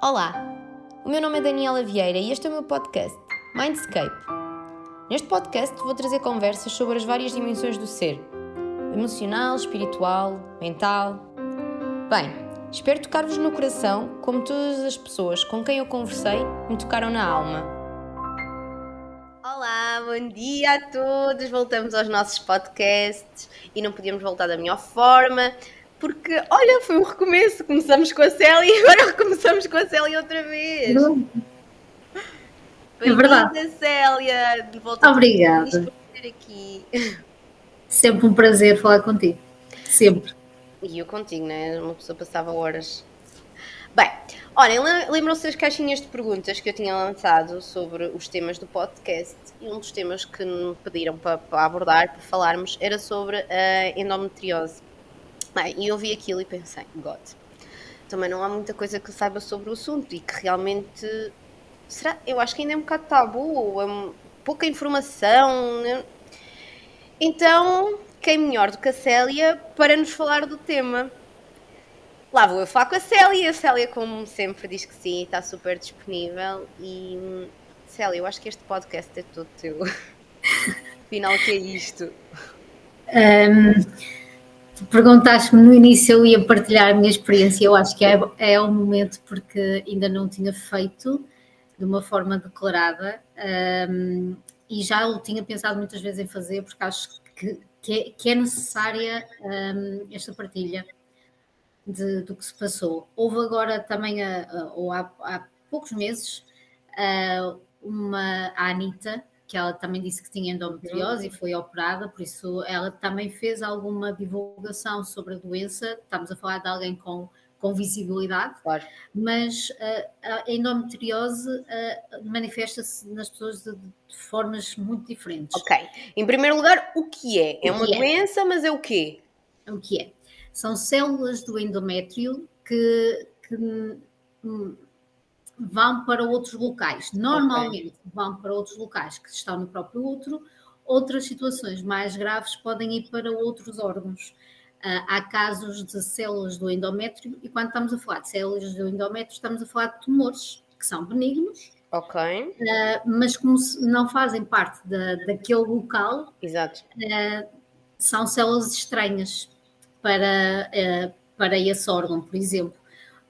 Olá, o meu nome é Daniela Vieira e este é o meu podcast, Mindscape. Neste podcast vou trazer conversas sobre as várias dimensões do ser: emocional, espiritual, mental. Bem, espero tocar-vos no coração como todas as pessoas com quem eu conversei me tocaram na alma. Olá, bom dia a todos! Voltamos aos nossos podcasts e não podíamos voltar da melhor forma porque, olha, foi um recomeço. Começamos com a Célia e agora recomeçamos com a Célia outra vez. É verdade. Célia. Obrigada. Aqui. Sempre um prazer falar contigo. Sempre. E eu contigo, né? Uma pessoa passava horas. Bem, olhem, lembram-se das caixinhas de perguntas que eu tinha lançado sobre os temas do podcast e um dos temas que me pediram para, para abordar, para falarmos, era sobre a endometriose. Bem, e eu vi aquilo e pensei, God, também não há muita coisa que saiba sobre o assunto e que realmente. Será? Eu acho que ainda é um bocado tabu, é pouca informação. Né? Então, quem melhor do que a Célia para nos falar do tema? Lá vou eu falar com a Célia. A Célia, como sempre, diz que sim, está super disponível. E Célia, eu acho que este podcast é todo teu. Afinal, o que é isto? Um perguntaste-me no início eu ia partilhar a minha experiência, eu acho que é, é o momento porque ainda não tinha feito de uma forma declarada um, e já o tinha pensado muitas vezes em fazer porque acho que, que, é, que é, necessária um, esta partilha de, do que se passou. Houve agora também, a, a, ou há, há, poucos meses, a, uma a Anitta, que ela também disse que tinha endometriose e foi operada, por isso ela também fez alguma divulgação sobre a doença. Estamos a falar de alguém com, com visibilidade, claro. mas uh, a endometriose uh, manifesta-se nas pessoas de, de, formas muito diferentes. Ok. Em primeiro lugar, o que é? é uma é? doença, mas é o quê? O que é? São células do endométrio que, que hum, vão para outros locais. Normalmente okay. vão para outros locais que estão no próprio útero. Outras situações mais graves podem ir para outros órgãos. Uh, há casos de células do endométrio, e quando estamos a falar de células do endométrio, estamos a falar de tumores que são benignos, Ok. Uh, mas como não fazem parte da, daquele local. Uh, são células estranhas para, para esse órgão, por exemplo.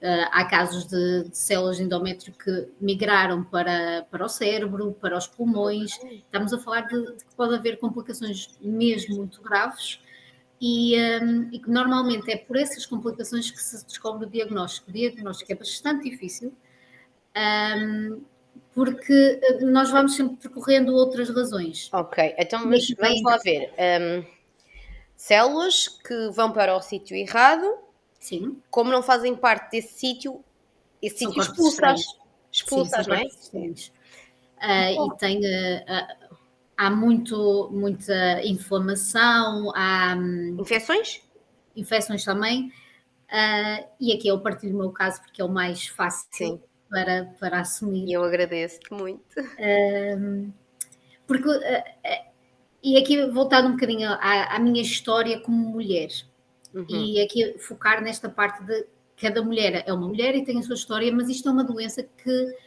Uh, há casos de, de, células de endométrio que migraram para, para o cérebro, para os pulmões. Estamos a falar de, de que pode haver complicações mesmo muito graves e, um, e, que normalmente é por essas complicações que se descobre o diagnóstico. O diagnóstico é bastante difícil. Um, porque nós vamos sempre percorrendo outras razões. Ok, então mas, vamos lá ver. Um, células que vão para o sítio errado Sim. Como não fazem parte desse sítio, esse sítio expulsas. Expulsas, não é? Uh, e tem. Uh, há muito, muita inflamação, há. Um, infecções? Infecções também. Uh, e aqui eu partilho o meu caso porque é o mais fácil Sim. Para, para assumir. E eu agradeço-te muito. porque. e aqui voltando um bocadinho à, à minha história como mulher. Uhum. E aqui focar nesta parte de cada mulher é uma mulher e tem a sua história, mas isto é uma doença que,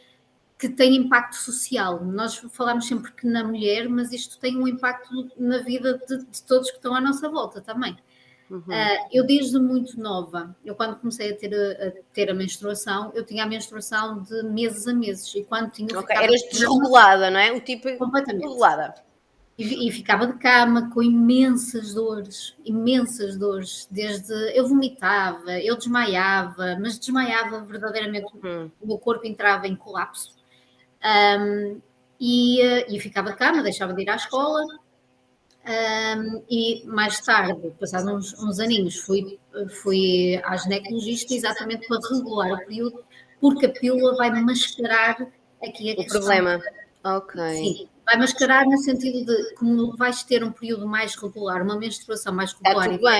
que tem impacto social. Nós falamos sempre que na mulher, mas isto tem um impacto na vida de, de todos que estão à nossa volta também. Uhum. Uh, eu desde muito nova, eu quando comecei a ter a, a, ter a menstruação, eu tinha a menstruação de meses a meses e quando tinha okay. eras desregulada, não é? O tipo completamente desregulada. E, e, ficava de cama com imensas dores, imensas dores, desde eu vomitava, eu desmaiava, mas desmaiava verdadeiramente, uhum. o meu corpo entrava em colapso. Um, e, e ficava de cama, deixava de ir à escola. Um, e mais tarde, passados uns, uns aninhos, fui, fui à ginecologista exatamente para regular o período, porque a pílula vai mascarar aqui a o problema. Ok. Sim, vai mascarar no sentido de como vais ter um período mais regular, uma menstruação mais é regular é, e vai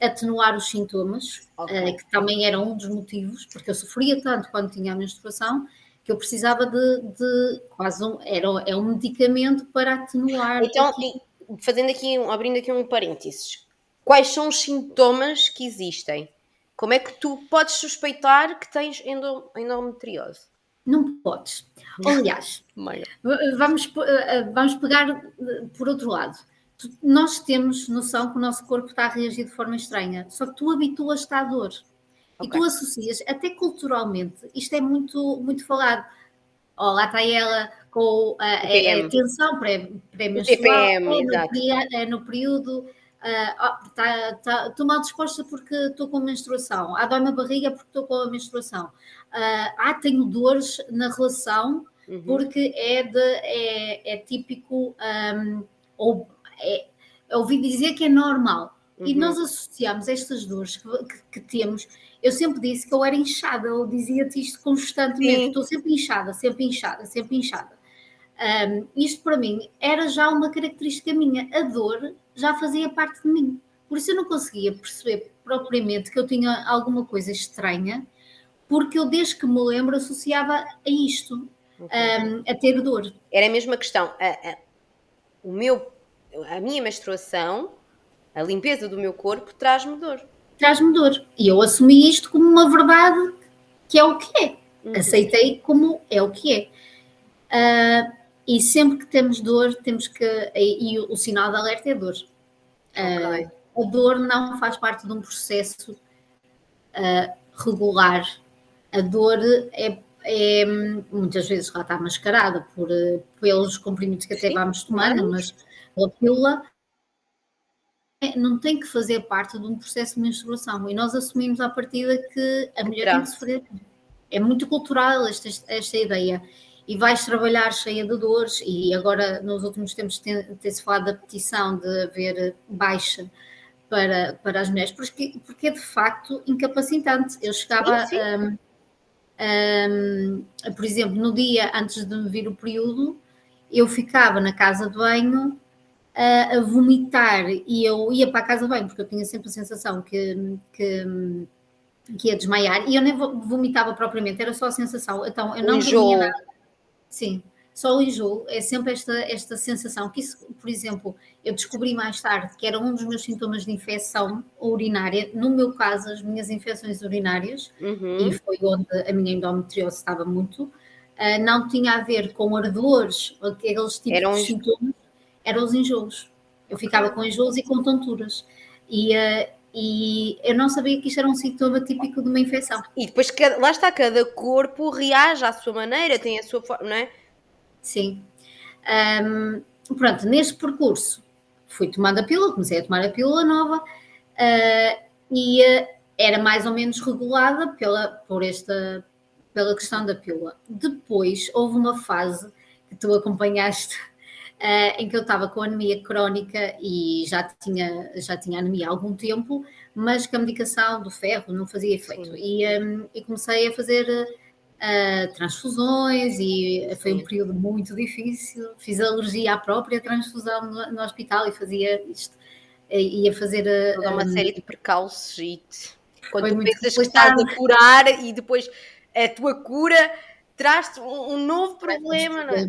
atenuar os sintomas, okay. uh, que também era um dos motivos, porque eu sofria tanto quando tinha a menstruação que eu precisava de, de quase um, era, é um medicamento para atenuar. Então, fazendo aqui, abrindo aqui um parênteses, quais são os sintomas que existem? Como é que tu podes suspeitar que tens endometriose? Não podes. Aliás, vamos, eh, vamos pegar eh, por outro lado. Nós temos noção que o nosso corpo está a reagir de forma estranha, só que tu habituas-te à dor. Okay. E tu associas, até culturalmente, isto é muito, muito falado. Oh, lá está ela com a, a, a tensão pré-menstrual, pré no, é no período Uh, tá, tá, estou mal disposta porque estou com menstruação. Ah, dói-me a barriga porque estou com a menstruação. Uh, ah, tenho dores na relação uhum. porque é, de, é, é típico, um, ou é, ouvi dizer que é normal. Uhum. E nós associamos estas dores que, que, que, temos. Eu sempre disse que eu era inchada, eu dizia-te isto constantemente. Sim. Estou sempre inchada, sempre inchada, sempre inchada. Um, isto para mim era já uma característica minha. A dor já fazia parte de mim. Por isso eu não conseguia perceber propriamente que eu tinha alguma coisa estranha, porque eu desde que me lembro associava a isto, um, a ter dor. Era a mesma questão. A, a, o meu, a minha menstruação, a limpeza do meu corpo traz-me dor. Traz-me dor. E eu assumi isto como uma verdade que é o que é. Uhum. Aceitei como é o que é. Uh, e sempre que temos dor, temos que. E, e o, o, sinal de alerta é dor. Okay. Uh, a dor não faz parte de um processo uh, regular. A dor é, é, muitas vezes lá está mascarada por, pelos comprimidos que até Sim, vamos tomando, mas a pílula não tem que fazer parte de um processo de menstruação. E nós assumimos à partida que a mulher tem que sofrer. É muito cultural esta, esta ideia e vais trabalhar cheia de dores, e agora nos últimos tempos tem-se falado da petição de haver baixa para, para as mulheres, porque, porque é de facto incapacitante. Eu chegava, sim, sim. Um, um, por exemplo, no dia antes de me vir o período, eu ficava na casa de banho a, a vomitar e eu ia para a casa de banho, porque eu tinha sempre a sensação que, que que ia desmaiar e eu nem vomitava propriamente, era só a sensação. Então eu não comia nada. Sim, só o enjoo é sempre esta, esta sensação que isso, por exemplo, eu descobri mais tarde que era um dos meus sintomas de infecção urinária, no meu caso, as minhas infecções urinárias, uhum. e foi onde a minha endometriose estava muito, uh, não tinha a ver com ardores, aqueles tipos eram... de sintomas, eram os enjoos. Eu ficava com enjoos e com tonturas. E, uh, e eu não sabia que isto era um sintoma típico de uma infecção. E depois, lá está, cada corpo reage à sua maneira, tem a sua forma, não é? Sim. Um, pronto, neste percurso fui tomando a pílula, comecei a tomar a pílula nova uh, e uh, era mais ou menos regulada pela, por esta, pela questão da pílula. Depois houve uma fase que tu acompanhaste uh, em que eu estava com anemia crónica e já tinha, já tinha anemia há algum tempo, mas que a medicação do ferro não fazia efeito. E, um, e, comecei a fazer uh, transfusões e foi um período muito difícil. Fiz alergia à própria transfusão no, no hospital e fazia isto. Ia fazer Toda uma um, série de precalços e quando tu pensas que estás a curar e depois a tua cura traz-te um, um novo problema, não é?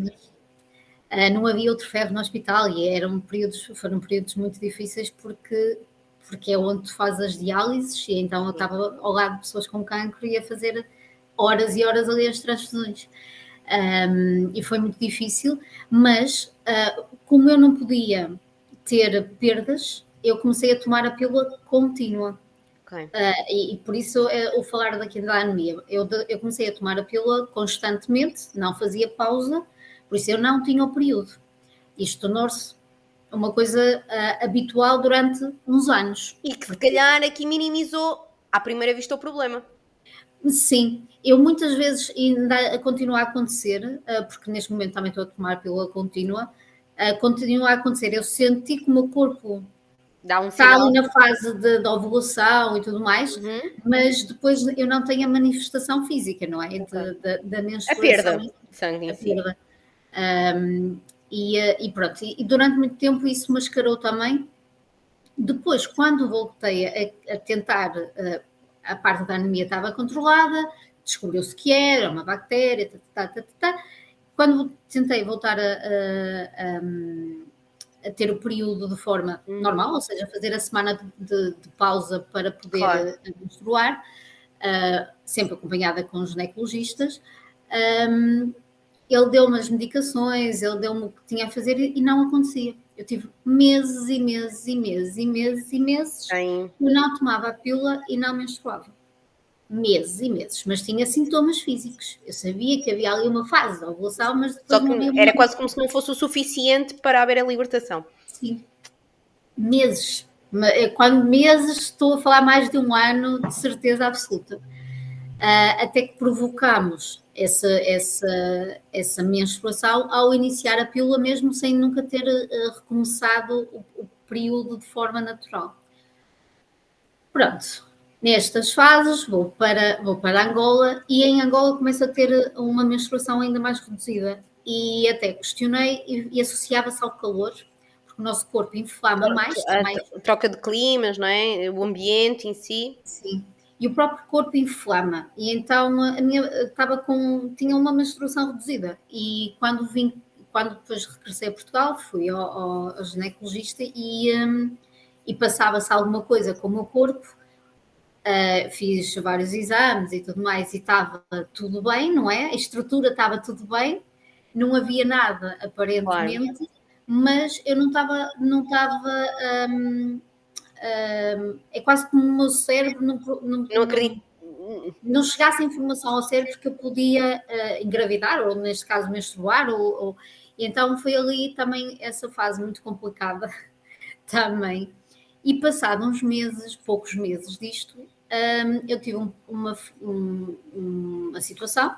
Uh, não havia outro ferro no hospital e eram períodos, foram períodos muito difíceis porque, porque é onde tu fazes as diálises e então eu estava ao lado de pessoas com cancro e ia fazer horas e horas ali as transfusões. Um, e foi muito difícil, mas uh, como eu não podia ter perdas, eu comecei a tomar a pílula contínua. Okay. Uh, e, e, por isso uh, o falar daqui da anemia, eu, eu comecei a tomar a pílula constantemente, não fazia pausa, por isso eu não tinha o período. Isto tornou-se uma coisa uh, habitual durante uns anos. E que se calhar aqui minimizou à primeira vista o problema. Sim, eu muitas vezes ainda continua a acontecer, uh, porque neste momento também estou a tomar pílula contínua, uh, continua a acontecer. Eu senti que o meu corpo um está ali na fase de, de, ovulação e tudo mais, uhum. mas depois eu não tenho a manifestação física, não é? De, de, da menstruação. A perda sangue. A perda. Um, e, eh, e, pronto, e durante muito tempo isso mascarou também. Depois, quando voltei a, a tentar, uh, a parte da anemia estava controlada, descobriu-se que era uma bactéria, tá, tá, tá, tá, tá. quando tentei voltar a, a, a ter o período de forma uhum. normal, ou seja, fazer a semana de, de pausa para poder claro. Eh, menstruar, uh, sempre acompanhada com ginecologistas. Um, ele deu-me as medicações, ele deu-me o que tinha a fazer e não acontecia. Eu tive meses e meses e meses e meses e meses Sim. eu não tomava a pílula e não menstruava. Meses e meses, mas tinha sintomas físicos. Eu sabia que havia ali uma fase de ovulação, mas depois não havia Era quase como se não fosse o suficiente para haver a libertação. Sim. Meses. Eh, quando meses, estou a falar mais de um ano, de certeza absoluta. Uh, até que provocamos essa, essa, essa menstruação ao iniciar a pílula, mesmo sem nunca ter uh, recomeçado o, o, período de forma natural. Pronto, nestas fases vou para, vou para Angola e em Angola começo a ter uma menstruação ainda mais reduzida e até questionei e, e associava-se ao calor, porque o nosso corpo inflama mais. A, mais. troca de climas, não é? O ambiente em si. Sim e o próprio corpo inflama. E então a minha estava com tinha uma menstruação reduzida e quando vim quando depois regressei a Portugal fui ao, ao, ao ginecologista e um, e passava-se alguma coisa com o meu corpo uh, fiz vários exames e tudo mais e estava tudo bem não é a estrutura estava tudo bem não havia nada aparentemente claro. mas eu não estava não estava um, é quase como o meu cérebro não, não, não acredito. Não, não chegasse a informação ao cérebro que eu podia uh, engravidar, ou neste caso menstruar, ou, ou, então foi ali também essa fase muito complicada também. E passado uns meses, poucos meses disto, um, eu tive um, uma, um, uma situação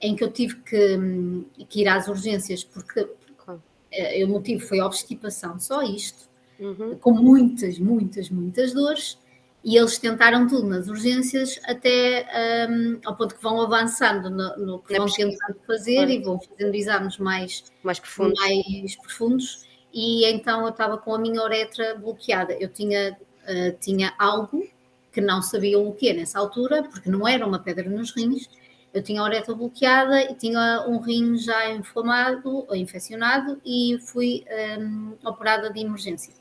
em que eu tive que, que ir às urgências porque uh, o motivo foi a obstipação, só isto uhum. com muitas, muitas, muitas dores, e eles tentaram tudo nas urgências até um, ao ponto que vão avançando no, no que Na vão pesquisa. tentando fazer e vão fazendo exames mais, mais, profundos. mais profundos. E então eu estava com a minha uretra bloqueada. Eu tinha, uh, tinha algo que não sabiam o que é nessa altura, porque não era uma pedra nos rins. Eu tinha a uretra bloqueada e tinha um rim já inflamado ou infeccionado e fui um, operada de emergência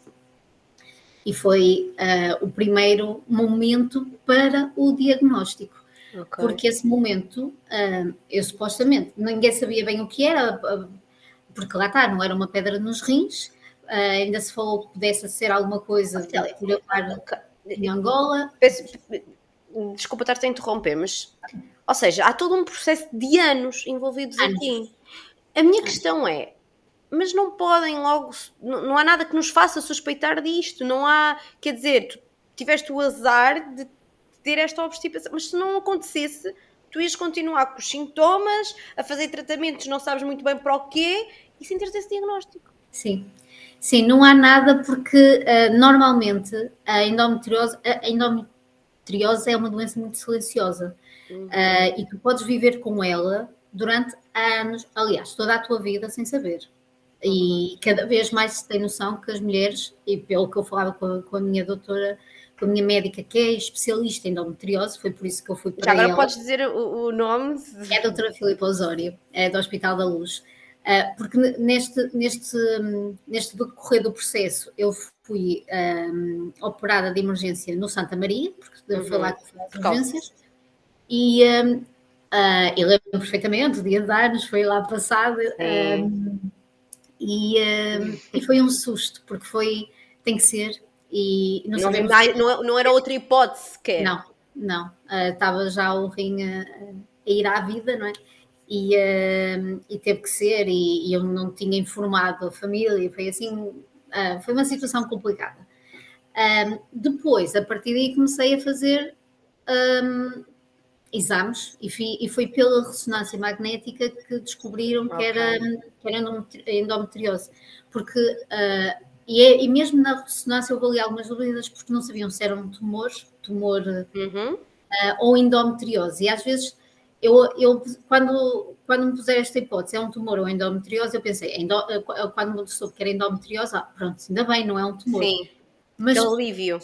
e foi uh, o primeiro momento para o diagnóstico. Okay. Porque esse momento, uh, eu supostamente, ninguém sabia bem o que era, porque lá está, não era uma pedra nos rins, ainda se falou que pudesse ser alguma coisa em Angola. Peço, desculpa estar-te a interromper, mas, ou seja, há todo um processo de anos envolvidos anos. aqui. A minha questão é, mas não podem logo, não, não há nada que nos faça suspeitar disto, não há, quer dizer, tu tiveste o azar de ter esta obstipação, mas se não acontecesse, tu ias continuar com os sintomas, a fazer tratamentos, não sabes muito bem para o quê, e sem ter esse diagnóstico. Sim. Sim, não há nada porque uh, normalmente a endometriose, a endometriose é uma doença muito silenciosa uhum. uh, e tu podes viver com ela durante anos, aliás, toda a tua vida sem saber. E cada vez mais se tem noção que as mulheres, e pelo que eu falava com a, com a minha doutora, com a minha médica, que é especialista em endometriose, foi por isso que eu fui para Já agora ela. podes dizer o, o, nome? É a doutora Filipe Osório, é do Hospital da Luz. Uh, porque neste, neste, neste decorrer do processo eu fui um, operada de emergência no Santa Maria, porque uhum. foi lá que fui às urgências, e um, uh, eu lembro perfeitamente, o dia de anos, foi lá passado. Um, e, uh, e foi um susto, porque foi, tem que ser, e não, não, não, não era outra hipótese sequer. Não, não, uh, estava já o rim a, a, ir à vida, não é? E, uh, e teve que ser, e, e, eu não tinha informado a família, foi assim, uh, foi uma situação complicada. Um, depois, a partir daí, comecei a fazer um, exames e, fui, e, foi pela ressonância magnética que descobriram okay. que, era, que era endometriose. Porque, uh, e, é, e, mesmo na ressonância houve ali algumas dúvidas porque não sabiam se era um tumor, tumor uhum. uh, ou endometriose. E às vezes, eu, eu quando, quando me puser esta hipótese, é um tumor ou endometriose, eu pensei, endo, quando me soube que era endometriose, ah, pronto, ainda bem, não é um tumor. Sim, Mas, que alívio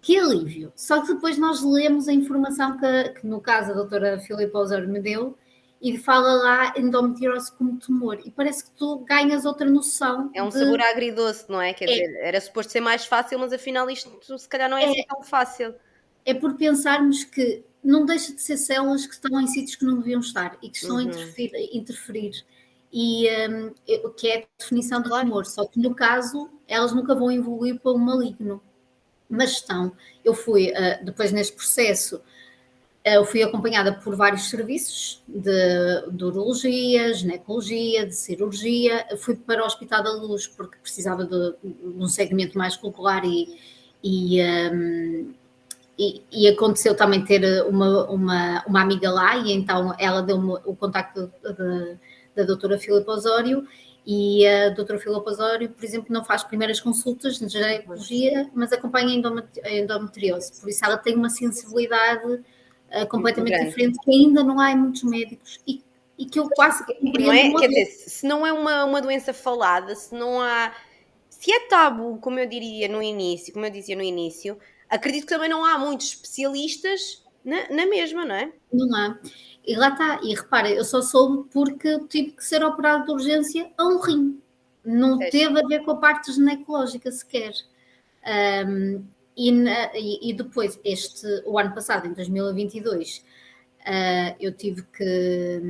que alívio! Só que depois nós lemos a informação que, que no caso, a doutora Filipe Osório me deu e fala lá endometriose como tumor. E parece que tu ganhas outra noção. É um de... sabor agridoce, não é? Quer é. dizer, era suposto ser mais fácil, mas afinal isto se calhar não é, é assim tão fácil. É por pensarmos que não deixa de ser células que estão em sítios que não deviam estar e que estão uhum. a interferir. interferir. E um, o que é a definição do tumor, só que no caso elas nunca vão evoluir para um maligno, mas estão. Eu fui, uh, depois neste processo, eu fui acompanhada por vários serviços de, de urologia, ginecologia, de cirurgia. Fui para o Hospital da Luz porque precisava de, de um segmento mais popular e, e, um, e, e, aconteceu também ter uma, uma, uma, amiga lá e então ela deu-me o contacto da doutora Filipe Osório e a doutora Osório, por exemplo, não faz primeiras consultas de ginecologia, mas acompanha a endometriose. Por isso ela tem uma sensibilidade uh, completamente diferente, que ainda não há em muitos médicos e, e que eu quase compreendo. Não é? Quer dizer, se não é uma, uma doença falada, se não há. Se é tabu, como eu diria no início, como eu dizia no início, acredito que também não há muitos especialistas na, na mesma, não é? Não há. E lá está. E repara, eu só soube porque tive que ser operado de urgência a um rim. Não é. teve a ver com a parte ginecológica sequer. Um, e, na, e, depois, este, o ano passado, em 2022, uh, ah, eu tive que,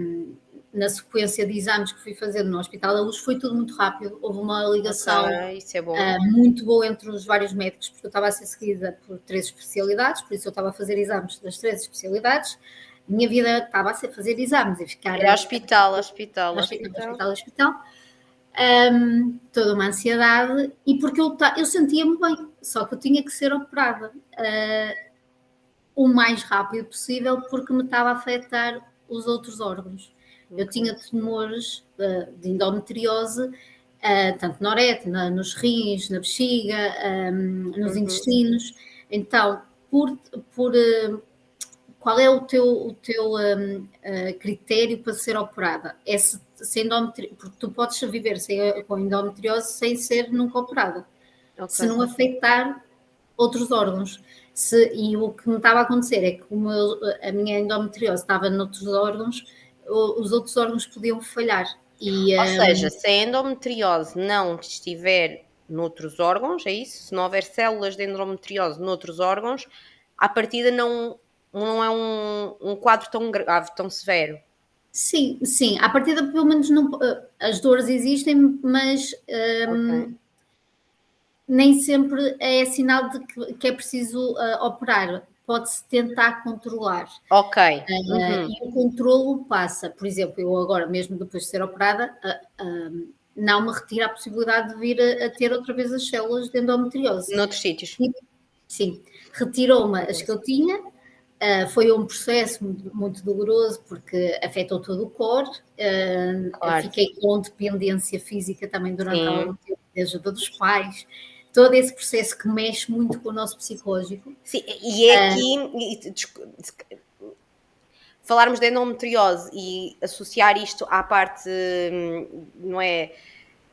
na sequência de exames que fui fazendo no Hospital da Luz, foi tudo muito rápido. Houve uma ligação ah, é uh, muito boa entre os vários médicos, porque eu estava a ser seguida por três especialidades, por isso eu estava a fazer exames das três especialidades. Minha vida estava a ser fazer exames e ficar. Era hospital, hospital, hospital. hospital, hospital. Um, toda uma ansiedade, e porque eu, eu sentia-me bem só que eu tinha que ser operada uh, o mais rápido possível porque me estava a afetar os outros órgãos. Eu tinha tumores uh, de endometriose, uh, tanto na uretra, nos rins, na bexiga, um, nos uhum. intestinos. Então, por, por qual é o teu, o teu um, critério para ser operada? É se, se endometri... porque tu podes viver sem, com endometriose sem ser nunca operada okay. se não afetar outros órgãos. Se, e o que me estava a acontecer é que a minha endometriose estava noutros órgãos, os outros órgãos podiam falhar. E, Ou um, seja, se a endometriose não estiver noutros órgãos, é isso? Se não houver células de endometriose noutros órgãos, a partida não, não é um, um quadro tão grave, tão severo. Sim, sim, a partida pelo menos não, as dores existem, mas um, okay nem sempre é sinal de que, que é preciso uh, operar. Pode-se tentar controlar. Ok. Uh, uhum. E o controlo passa, por exemplo, eu agora, mesmo depois de ser operada, uh, não me retira a possibilidade de vir a, a, ter outra vez as células de endometriose. Noutros sítios. sim. Retirou-me as que eu tinha, Uh, foi um processo muito, muito, doloroso porque afetou todo o corpo. Uh, claro. Fiquei com dependência física também durante Sim. algum tempo, de ajuda dos pais todo esse processo que mexe muito com o nosso psicológico. Sim, e é ah, aqui. falarmos de endometriose e associar isto à parte, não é?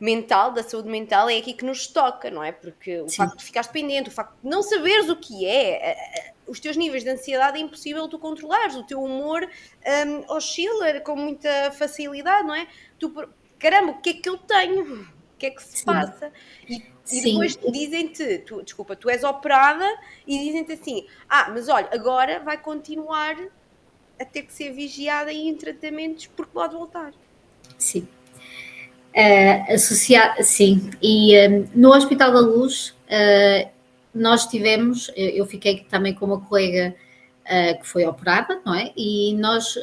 mental, da saúde mental, é aqui que nos toca, não é? Porque o Sim. facto de ficares dependente, o facto de não saberes o que é, os teus níveis de ansiedade é impossível tu controlares, o teu humor um, oscila com muita facilidade, não é? Tu, caramba, o que é que eu tenho? O que é que se Sim. passa? E e depois dizem-te, tu, desculpa, tu és operada e dizem-te assim: ah, mas olha, agora vai continuar a ter que ser vigiada e em tratamentos porque pode voltar. Sim. Uh, associar, sim. E um, no Hospital da Luz, uh, nós tivemos, eu fiquei também com uma colega uh, que foi operada, não é? E nós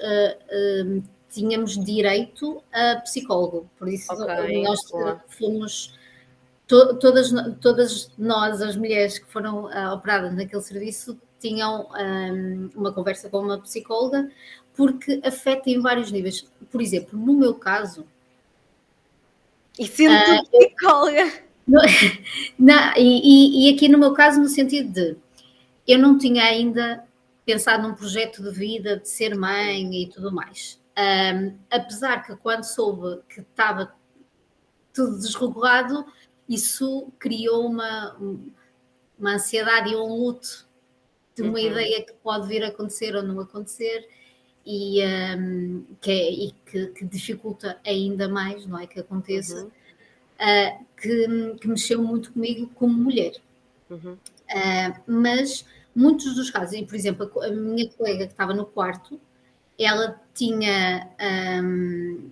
tínhamos direito a psicólogo, por isso okay, nós fomos to, todas, todas nós, as mulheres que foram uh, operadas naquele serviço, tinham um, uma conversa com uma psicóloga, porque afeta em vários níveis. Por exemplo, no meu caso. E sendo uh, psicóloga. No, não, e, e, aqui no meu caso, no sentido de eu não tinha ainda pensado num projeto de vida, de ser mãe e tudo mais. Um, apesar que quando soube que estava tudo desregulado, isso criou uma, uma ansiedade e um luto de uma uhum. ideia que pode vir a acontecer ou não acontecer. e, um, que, é, e que, que, dificulta ainda mais, não é? Que aconteça, uhum. uh, que, que, mexeu muito comigo como mulher. Uhum. Uh, mas muitos dos casos, e por exemplo, a, a minha colega que estava no quarto, ela tinha um,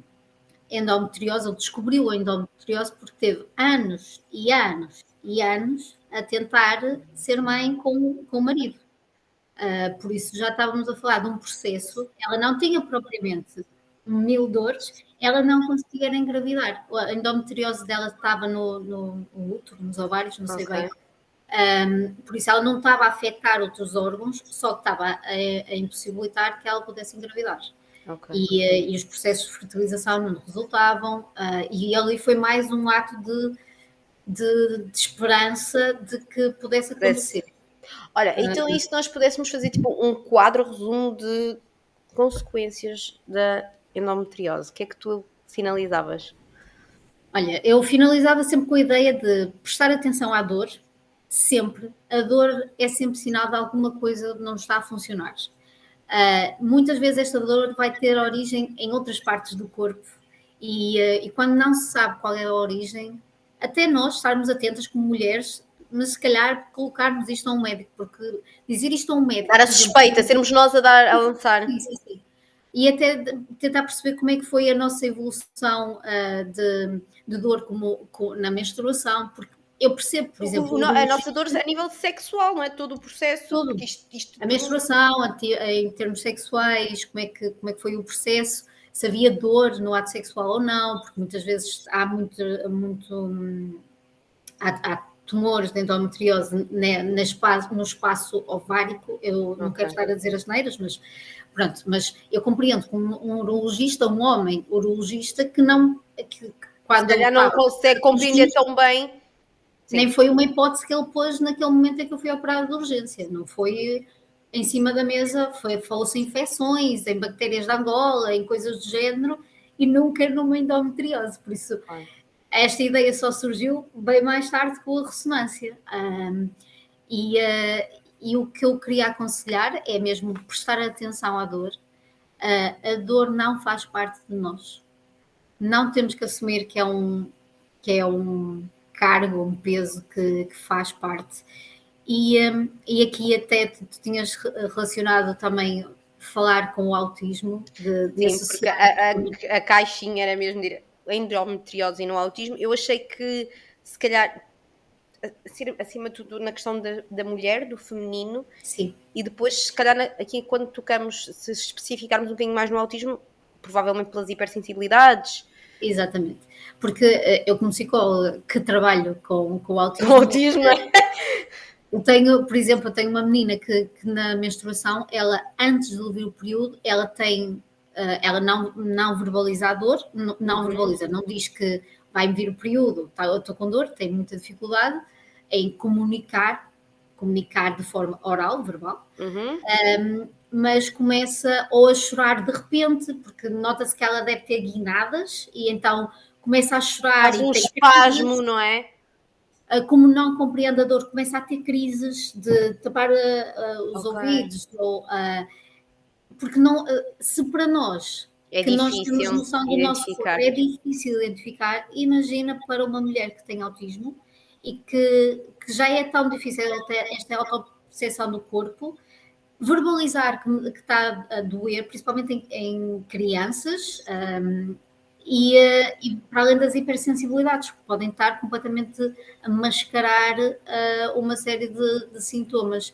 endometriose, ou descobriu a endometriose porque teve anos e anos e anos a tentar ser mãe com, com o marido. Uh, por isso já estávamos a falar de um processo, ela não tinha propriamente mil dores, ela não conseguia engravidar. A endometriose dela estava no, no, no útero, nos ovários, não sei okay. bem. Um, por isso ela não estava a afetar outros órgãos, só que estava a, a impossibilitar que ela pudesse engravidar. Okay. E, uh, e, os processos de fertilização não resultavam, uh, e ali foi mais um ato de, de, de esperança de que pudesse acontecer. Olha, então e se nós pudéssemos fazer tipo um quadro resumo de consequências da endometriose, o que é que tu finalizavas? Olha, eu finalizava sempre com a ideia de prestar atenção à dor, sempre. A dor é sempre sinal de alguma coisa não está a funcionar. Uh, muitas vezes esta dor vai ter origem em outras partes do corpo e, uh, e, quando não se sabe qual é a origem, até nós estarmos atentas como mulheres mas se calhar colocarmos isto a um médico, porque dizer isto a um médico. Dar a suspeita, exemplo, sermos nós a, dar, a lançar. Sim, sim, sim. E até tentar perceber como é que foi a nossa evolução uh, de, de, dor como, como, na menstruação, porque eu percebo, por exemplo. A nossa dor a nível sexual, não é? Todo o processo. Tudo. Isto, isto a menstruação, em termos sexuais, como é, que, como é que foi o processo, se havia dor no ato sexual ou não, porque muitas vezes há muito. muito há, há tumores de endometriose né, no, espaço, no espaço ovárico, eu okay. não quero estar a dizer as neiras, mas pronto, mas eu compreendo que um, um urologista, um homem urologista que não que, quando Se não consegue compreender tão bem Sim. nem foi uma hipótese que ele pôs naquele momento em que eu fui operada de urgência, não foi em cima da mesa, falou-se em infecções, em bactérias de Angola, em coisas do género, e nunca numa endometriose, por isso Ai esta ideia só surgiu bem mais tarde com a ressonância. Um, e, uh, e, o que eu queria aconselhar é mesmo prestar atenção à dor. Uh, a dor não faz parte de nós. Não temos que assumir que é um, que é um cargo, um peso que, que faz parte. E, um, e aqui até tu, tinhas relacionado também falar com o autismo. De, de Sim, porque a, a, a, caixinha era mesmo direto endometriose e no autismo, eu achei que se calhar acima de tudo na questão da, da mulher, do feminino, Sim. e depois, se calhar, aqui quando tocamos, se especificarmos um bocadinho mais no autismo, provavelmente pelas hipersensibilidades. Exatamente, porque eh, eu como psicóloga que trabalho com, com o autismo, com autismo. Eh, eu tenho, por exemplo, eu tenho uma menina que, que na menstruação, ela antes de ouvir o período, ela tem uh, ela não, não verbaliza a dor, não, não uhum. verbaliza, não diz que vai-me vir o período, tá, eu estou com dor, tenho muita dificuldade em comunicar, comunicar de forma oral, verbal, uhum. um, mas começa ou a chorar de repente, porque nota-se que ela deve ter guinadas, e então começa a chorar. Faz um espasmo, não é? Ah, como não compreende a dor, começa a ter crises de tapar uh, uh, os okay. ouvidos, ou uh, porque não, se para nós é que nós temos noção do nosso corpo é difícil identificar, imagina para uma mulher que tem autismo e que, que já é tão difícil esta autoperceção do corpo, verbalizar que, que, está a doer, principalmente em, em crianças, um, e, eh, e, para além das hipersensibilidades, que podem estar completamente a mascarar uh, uma série de, de sintomas.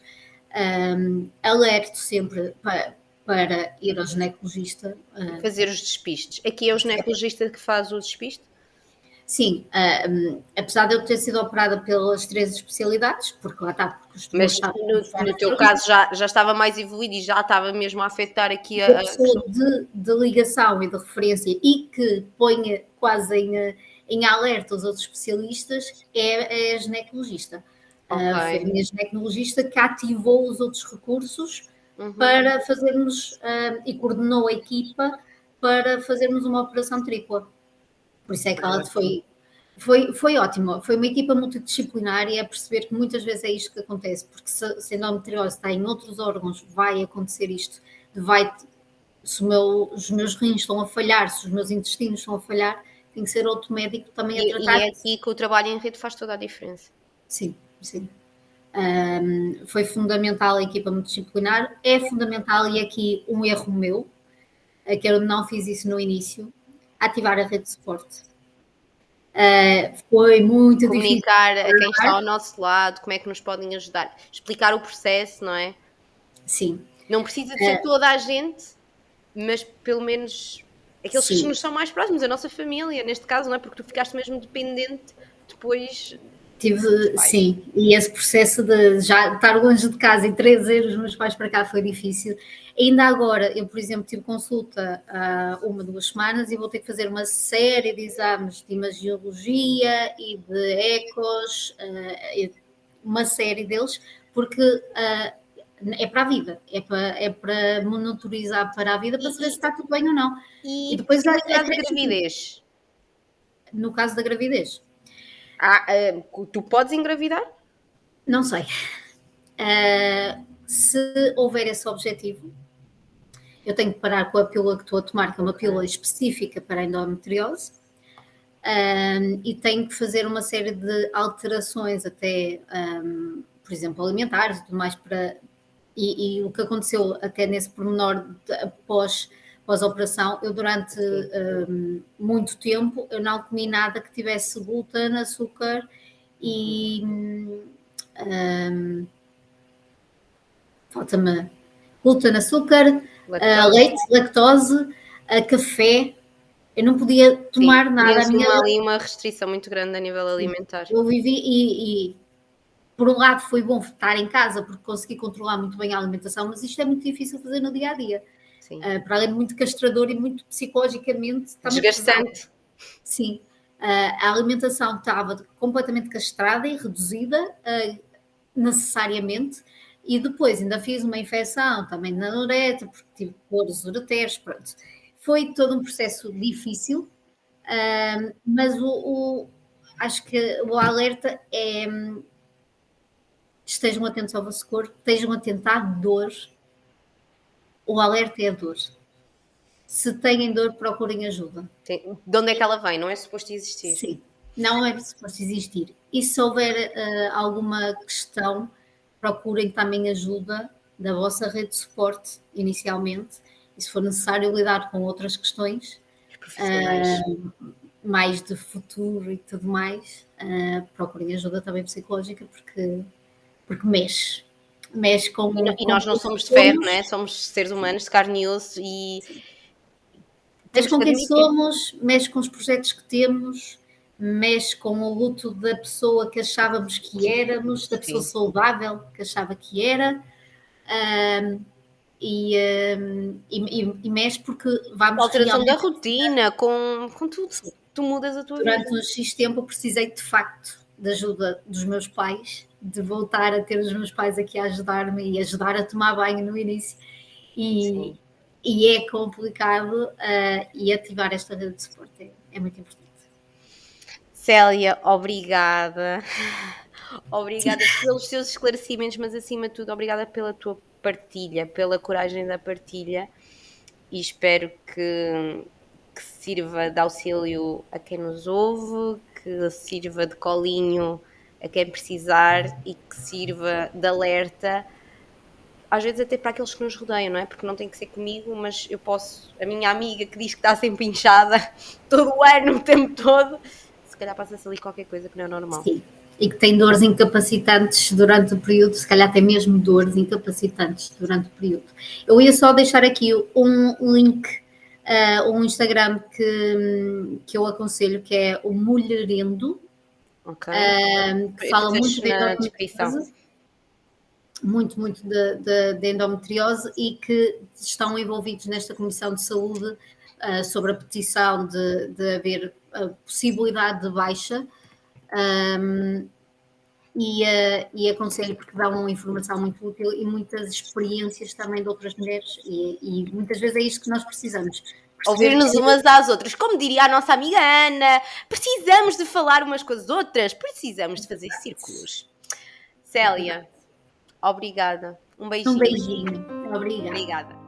Um, alerto sempre para, para ir ao ginecologista. Uh, Fazer os despistes. Aqui é o ginecologista que faz o despiste? Sim, uh, apesar de eu ter sido operada pelas três especialidades, porque lá está, porque Mas no, no teu caso já, já estava mais evoluído e já estava mesmo a afetar aqui a. a pessoa de, de ligação e de referência e que ponha quase em, em alerta os outros especialistas é, é a ginecologista. Okay. Uh, foi a minha ginecologista que ativou os outros recursos uhum. para fazermos, uh, e coordenou a equipa para fazermos uma operação tripla. Por isso é que ela foi, foi, foi ótimo. Foi uma equipa multidisciplinar e é perceber que muitas vezes é isto que acontece, porque se, se a endometriose está em outros órgãos, vai acontecer isto, vai se meu, os meus rins estão a falhar, se os meus intestinos estão a falhar, tem que ser outro médico também e, a tratar. E é aqui que o trabalho em rede faz toda a diferença. Sim, sim. Um, foi fundamental a equipa multidisciplinar, é fundamental e aqui um erro meu, é que eu não fiz isso no início, ativar a rede de suporte. Uh, foi muito Comunicar difícil. a quem está ao nosso lado, como é que nos podem ajudar, explicar o processo, não é? Sim. Não precisa de ser uh, toda a gente, mas pelo menos aqueles sim. que nos são mais próximos, a nossa família, neste caso, não é? Porque tu ficaste mesmo dependente depois Tive, sim, e esse processo de já estar longe de casa e trazer os meus pais para cá foi difícil. Ainda agora, eu, por exemplo, tive consulta há uma, duas semanas e vou ter que fazer uma série de exames de imagiologia e de ecos, uh, uma série deles, porque uh, é para a vida, é para, é para monitorizar para a vida para saber se está tudo bem ou não. E, e depois há a gravidez. No caso da gravidez ah, uh, tu podes engravidar? Não sei. Uh, se houver esse objetivo, eu tenho que parar com a pílula que estou a tomar, que é uma pílula específica para a endometriose, um, e tenho que fazer uma série de alterações, até, um, por exemplo, alimentares e tudo mais, para. E, e, o que aconteceu até nesse pormenor de, após pós-operação, eu durante um, muito tempo eu não comi nada que tivesse glúten, açúcar e um, falta-me glúten, açúcar, lactose. Uh, leite, lactose, uh, café. Eu não podia tomar Sim, nada. A minha... ali uma restrição muito grande a nível alimentar. Eu vivi e, e por um lado foi bom estar em casa porque consegui controlar muito bem a alimentação, mas isto é muito difícil fazer no dia a dia. Uh, para além de muito castrador e muito psicologicamente desgastante. Sim. Uh, a alimentação estava completamente castrada e reduzida uh, necessariamente. E depois ainda fiz uma infecção também na uretra, porque tive cores ureteres, pronto. Foi todo um processo difícil, mas o, o, acho que o alerta é estejam atentos ao vosso corpo, estejam atentos à dor, o alerta é a dor. Se têm dor, procurem ajuda. Sim. De onde é que ela vem? Não é suposto existir? Sim, não é suposto existir. E se houver uh, alguma questão, procurem também ajuda da vossa rede de suporte inicialmente. E se for necessário lidar com outras questões, uh, mais de futuro e tudo mais, uh, procurem ajuda também psicológica, porque, porque mexe mexe com. E, e nós não somos de ferro, não é? Somos seres humanos de carne e osso e. Mexe com quem somos, mexe com os projetos que temos, mexe com o luto da pessoa que achávamos que éramos, da pessoa Sim. saudável que achava que era. Um, e, um, e, e, mexe porque vamos. A alteração da rotina, com, com tudo. Tu mudas a tua Durante vida. Durante um X tempo precisei de facto de ajuda dos meus pais de voltar a ter os meus pais aqui a ajudar-me e ajudar a tomar banho no início. E, e é complicado uh, e ativar esta rede de suporte é, é muito importante. Célia, obrigada. Obrigada pelos teus esclarecimentos, mas acima de tudo, obrigada pela tua partilha, pela coragem da partilha e espero que, que sirva de auxílio a quem nos ouve, que sirva de colinho a quem precisar e que sirva de alerta, às vezes até para aqueles que nos rodeiam, não é? Porque não tem que ser comigo, mas eu posso, a minha amiga que diz que está sempre inchada todo o ano, o tempo todo, se calhar passa-se ali qualquer coisa que não é normal. Sim. E que tem dores incapacitantes durante o período, se calhar tem mesmo dores incapacitantes durante o período. Eu ia só deixar aqui um link, uh, um Instagram que, que eu aconselho, que é o Mulherendo, Ok. que fala muito de endometriose, muito, muito de, de, de, endometriose e que estão envolvidos nesta Comissão de Saúde uh, sobre a petição de, de haver a possibilidade de baixa. Um, e, uh, e aconselho porque dá uma informação muito útil e muitas experiências também de outras mulheres e, e muitas vezes é isto que nós precisamos Ouvir-nos umas às outras. Como diria a nossa amiga Ana, precisamos de falar umas com as outras, precisamos de fazer círculos. Célia, obrigada. Um beijinho. Um beijinho. Obrigada. Obrigada.